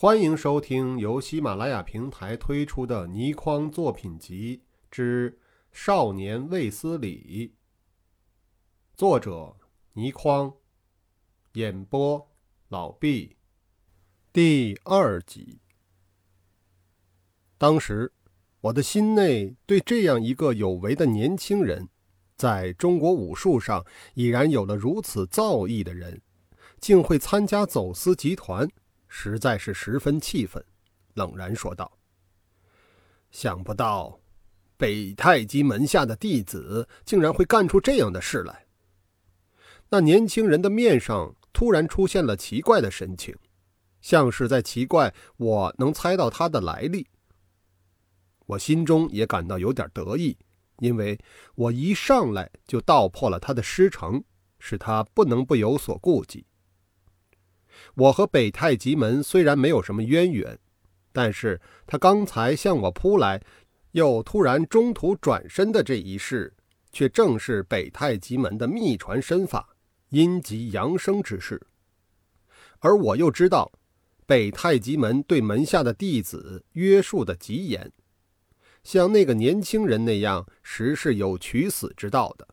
欢迎收听由喜马拉雅平台推出的倪匡作品集之《少年卫斯理》，作者倪匡，演播老毕，第二集。当时，我的心内对这样一个有为的年轻人，在中国武术上已然有了如此造诣的人，竟会参加走私集团。实在是十分气愤，冷然说道：“想不到，北太极门下的弟子竟然会干出这样的事来。”那年轻人的面上突然出现了奇怪的神情，像是在奇怪我能猜到他的来历。我心中也感到有点得意，因为我一上来就道破了他的师承，使他不能不有所顾忌。我和北太极门虽然没有什么渊源，但是他刚才向我扑来，又突然中途转身的这一事，却正是北太极门的秘传身法——阴极阳生之事。而我又知道，北太极门对门下的弟子约束的极严，像那个年轻人那样，实是有取死之道的。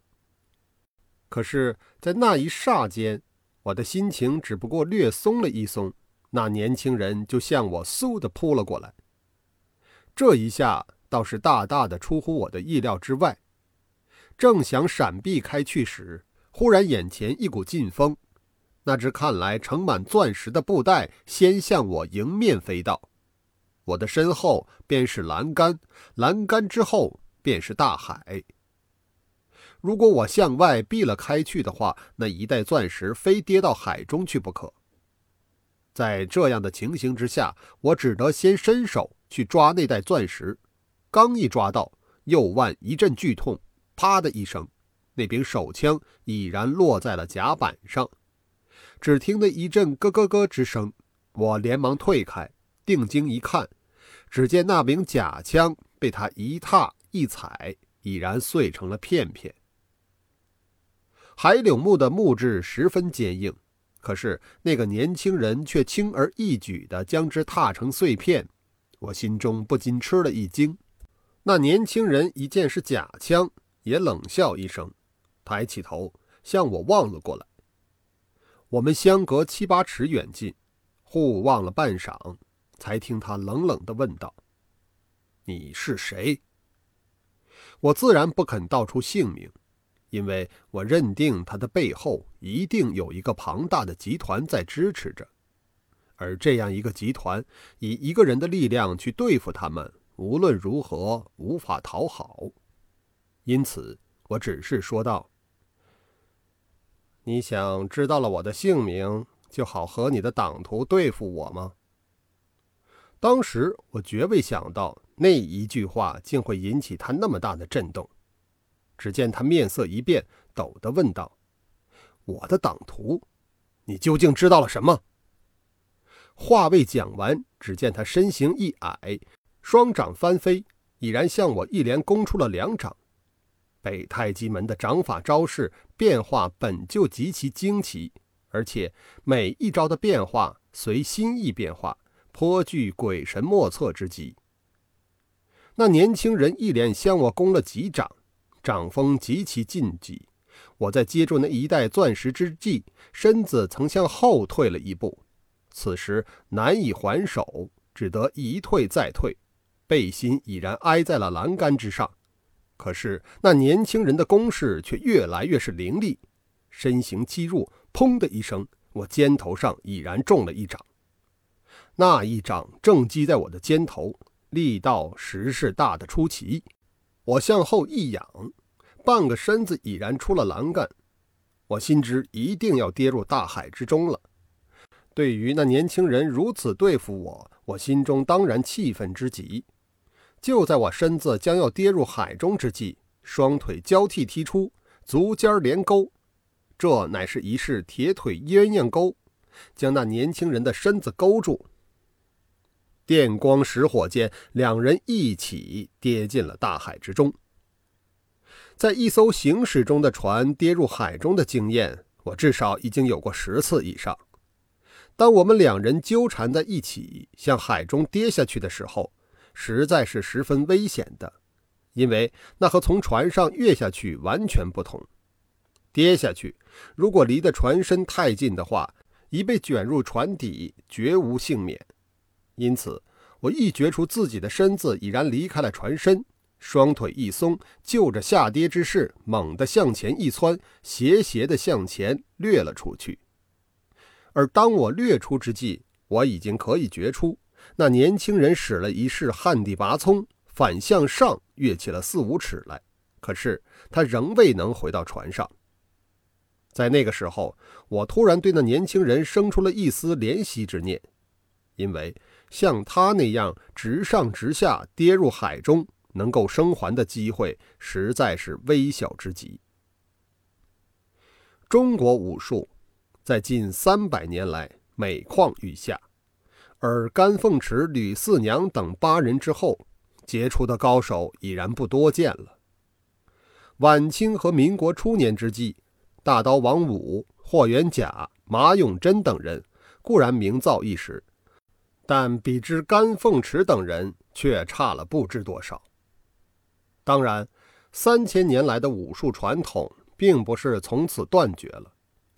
可是，在那一霎间，我的心情只不过略松了一松，那年轻人就向我嗖的扑了过来。这一下倒是大大的出乎我的意料之外。正想闪避开去时，忽然眼前一股劲风，那只看来盛满钻石的布袋先向我迎面飞到，我的身后便是栏杆，栏杆之后便是大海。如果我向外避了开去的话，那一袋钻石非跌到海中去不可。在这样的情形之下，我只得先伸手去抓那袋钻石。刚一抓到，右腕一阵剧痛，啪的一声，那柄手枪已然落在了甲板上。只听得一阵咯咯咯之声，我连忙退开，定睛一看，只见那柄假枪被他一踏一踩，已然碎成了片片。海柳木的木质十分坚硬，可是那个年轻人却轻而易举地将之踏成碎片，我心中不禁吃了一惊。那年轻人一见是假枪，也冷笑一声，抬起头向我望了过来。我们相隔七八尺远近，互望了半晌，才听他冷冷地问道：“你是谁？”我自然不肯道出姓名。因为我认定他的背后一定有一个庞大的集团在支持着，而这样一个集团以一个人的力量去对付他们，无论如何无法讨好。因此，我只是说道：“你想知道了我的姓名，就好和你的党徒对付我吗？”当时我绝未想到那一句话竟会引起他那么大的震动。只见他面色一变，抖地问道：“我的党徒，你究竟知道了什么？”话未讲完，只见他身形一矮，双掌翻飞，已然向我一连攻出了两掌。北太极门的掌法招式变化本就极其惊奇，而且每一招的变化随心意变化，颇具鬼神莫测之极。那年轻人一连向我攻了几掌。掌风极其劲急，我在接住那一袋钻石之际，身子曾向后退了一步，此时难以还手，只得一退再退，背心已然挨在了栏杆之上。可是那年轻人的攻势却越来越是凌厉，身形击入，砰的一声，我肩头上已然中了一掌。那一掌正击在我的肩头，力道实是大的出奇。我向后一仰，半个身子已然出了栏杆。我心知一定要跌入大海之中了。对于那年轻人如此对付我，我心中当然气愤之极。就在我身子将要跌入海中之际，双腿交替踢出，足尖连勾，这乃是一式铁腿鸳鸯钩，将那年轻人的身子勾住。电光石火间，两人一起跌进了大海之中。在一艘行驶中的船跌入海中的经验，我至少已经有过十次以上。当我们两人纠缠在一起向海中跌下去的时候，实在是十分危险的，因为那和从船上跃下去完全不同。跌下去，如果离得船身太近的话，一被卷入船底，绝无幸免。因此，我一觉出自己的身子已然离开了船身，双腿一松，就着下跌之势，猛地向前一窜，斜斜地向前掠了出去。而当我掠出之际，我已经可以觉出，那年轻人使了一式旱地拔葱，反向上跃起了四五尺来。可是他仍未能回到船上。在那个时候，我突然对那年轻人生出了一丝怜惜之念，因为像他那样直上直下跌入海中，能够生还的机会实在是微小之极。中国武术。在近三百年来每况愈下，而甘凤池、吕四娘等八人之后，杰出的高手已然不多见了。晚清和民国初年之际，大刀王五、霍元甲、马永贞等人固然名噪一时，但比之甘凤池等人却差了不知多少。当然，三千年来的武术传统并不是从此断绝了。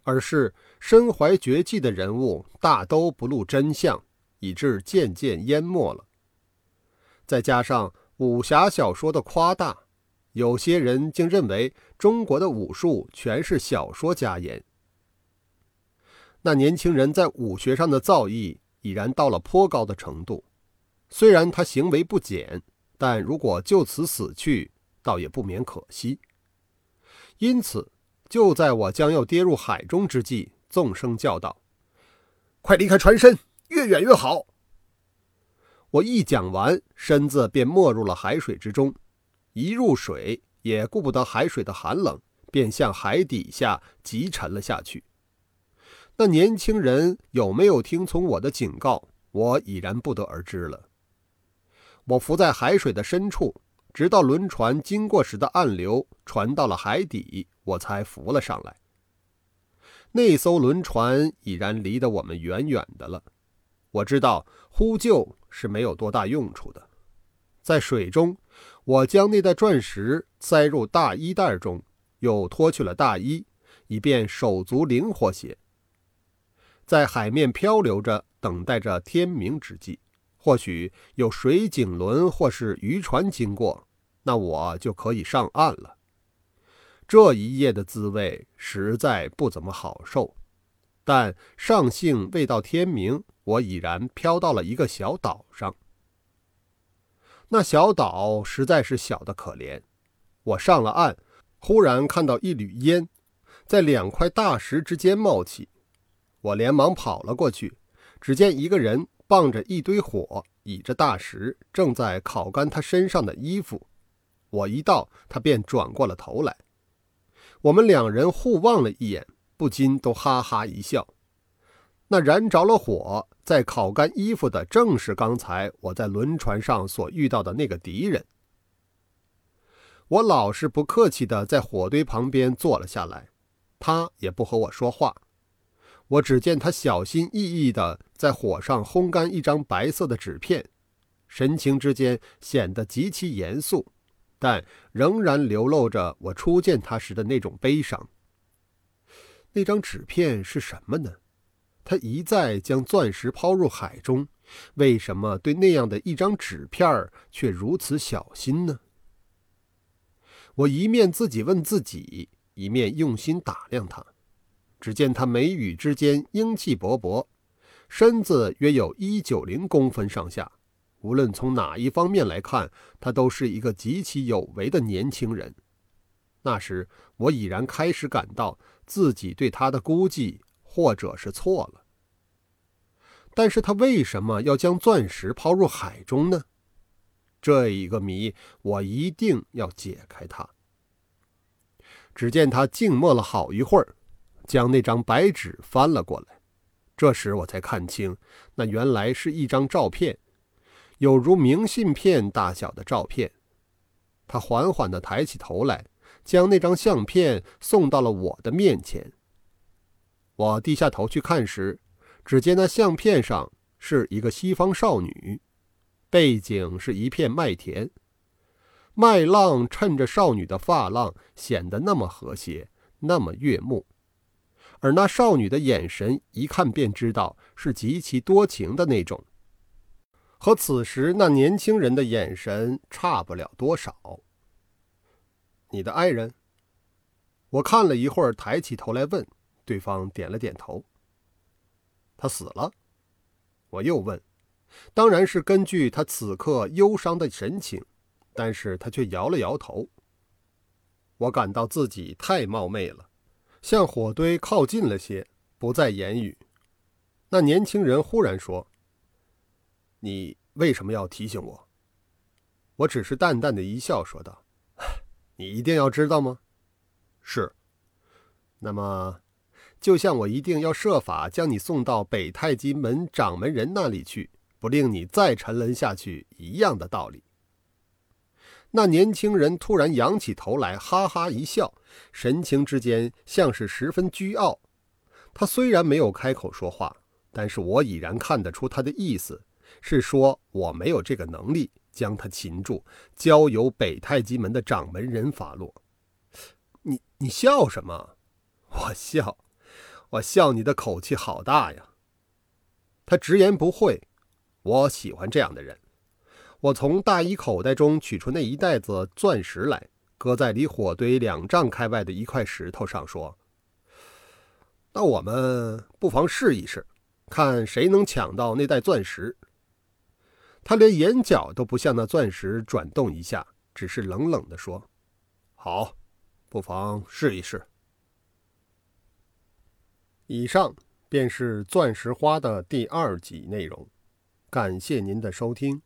而是身怀绝技的人物大都不露真相，以致渐渐淹没了。再加上武侠小说的夸大，有些人竟认为中国的武术全是小说家演。那年轻人在武学上的造诣已然到了颇高的程度，虽然他行为不检，但如果就此死去，倒也不免可惜。因此。就在我将要跌入海中之际，纵声叫道：“快离开船身，越远越好！”我一讲完，身子便没入了海水之中。一入水，也顾不得海水的寒冷，便向海底下急沉了下去。那年轻人有没有听从我的警告，我已然不得而知了。我浮在海水的深处。直到轮船经过时的暗流传到了海底，我才浮了上来。那艘轮船已然离得我们远远的了。我知道呼救是没有多大用处的。在水中，我将那袋钻石塞入大衣袋中，又脱去了大衣，以便手足灵活些。在海面漂流着，等待着天明之际，或许有水警轮或是渔船经过。那我就可以上岸了。这一夜的滋味实在不怎么好受，但上幸未到天明，我已然飘到了一个小岛上。那小岛实在是小的可怜。我上了岸，忽然看到一缕烟在两块大石之间冒起，我连忙跑了过去，只见一个人傍着一堆火，倚着大石，正在烤干他身上的衣服。我一到，他便转过了头来。我们两人互望了一眼，不禁都哈哈一笑。那燃着了火，在烤干衣服的，正是刚才我在轮船上所遇到的那个敌人。我老实不客气地在火堆旁边坐了下来，他也不和我说话。我只见他小心翼翼地在火上烘干一张白色的纸片，神情之间显得极其严肃。但仍然流露着我初见他时的那种悲伤。那张纸片是什么呢？他一再将钻石抛入海中，为什么对那样的一张纸片却如此小心呢？我一面自己问自己，一面用心打量他。只见他眉宇之间英气勃勃，身子约有一九零公分上下。无论从哪一方面来看，他都是一个极其有为的年轻人。那时我已然开始感到自己对他的估计或者是错了。但是他为什么要将钻石抛入海中呢？这一个谜，我一定要解开它。只见他静默了好一会儿，将那张白纸翻了过来。这时我才看清，那原来是一张照片。有如明信片大小的照片，他缓缓地抬起头来，将那张相片送到了我的面前。我低下头去看时，只见那相片上是一个西方少女，背景是一片麦田，麦浪衬着少女的发浪，显得那么和谐，那么悦目。而那少女的眼神，一看便知道是极其多情的那种，和此时那年轻人的眼神差不了多少。你的爱人？我看了一会儿，抬起头来问，对方点了点头。他死了？我又问，当然是根据他此刻忧伤的神情，但是他却摇了摇头。我感到自己太冒昧了。向火堆靠近了些，不再言语。那年轻人忽然说：“你为什么要提醒我？”我只是淡淡的一笑，说道：“你一定要知道吗？”“是。”“那么，就像我一定要设法将你送到北太极门掌门人那里去，不令你再沉沦下去一样的道理。”那年轻人突然仰起头来，哈哈一笑，神情之间像是十分倨傲。他虽然没有开口说话，但是我已然看得出他的意思是说我没有这个能力将他擒住，交由北太极门的掌门人发落。你你笑什么？我笑，我笑你的口气好大呀。他直言不讳，我喜欢这样的人。我从大衣口袋中取出那一袋子钻石来，搁在离火堆两丈开外的一块石头上，说：“那我们不妨试一试，看谁能抢到那袋钻石。”他连眼角都不向那钻石转动一下，只是冷冷地说：“好，不妨试一试。”以上便是《钻石花》的第二集内容，感谢您的收听。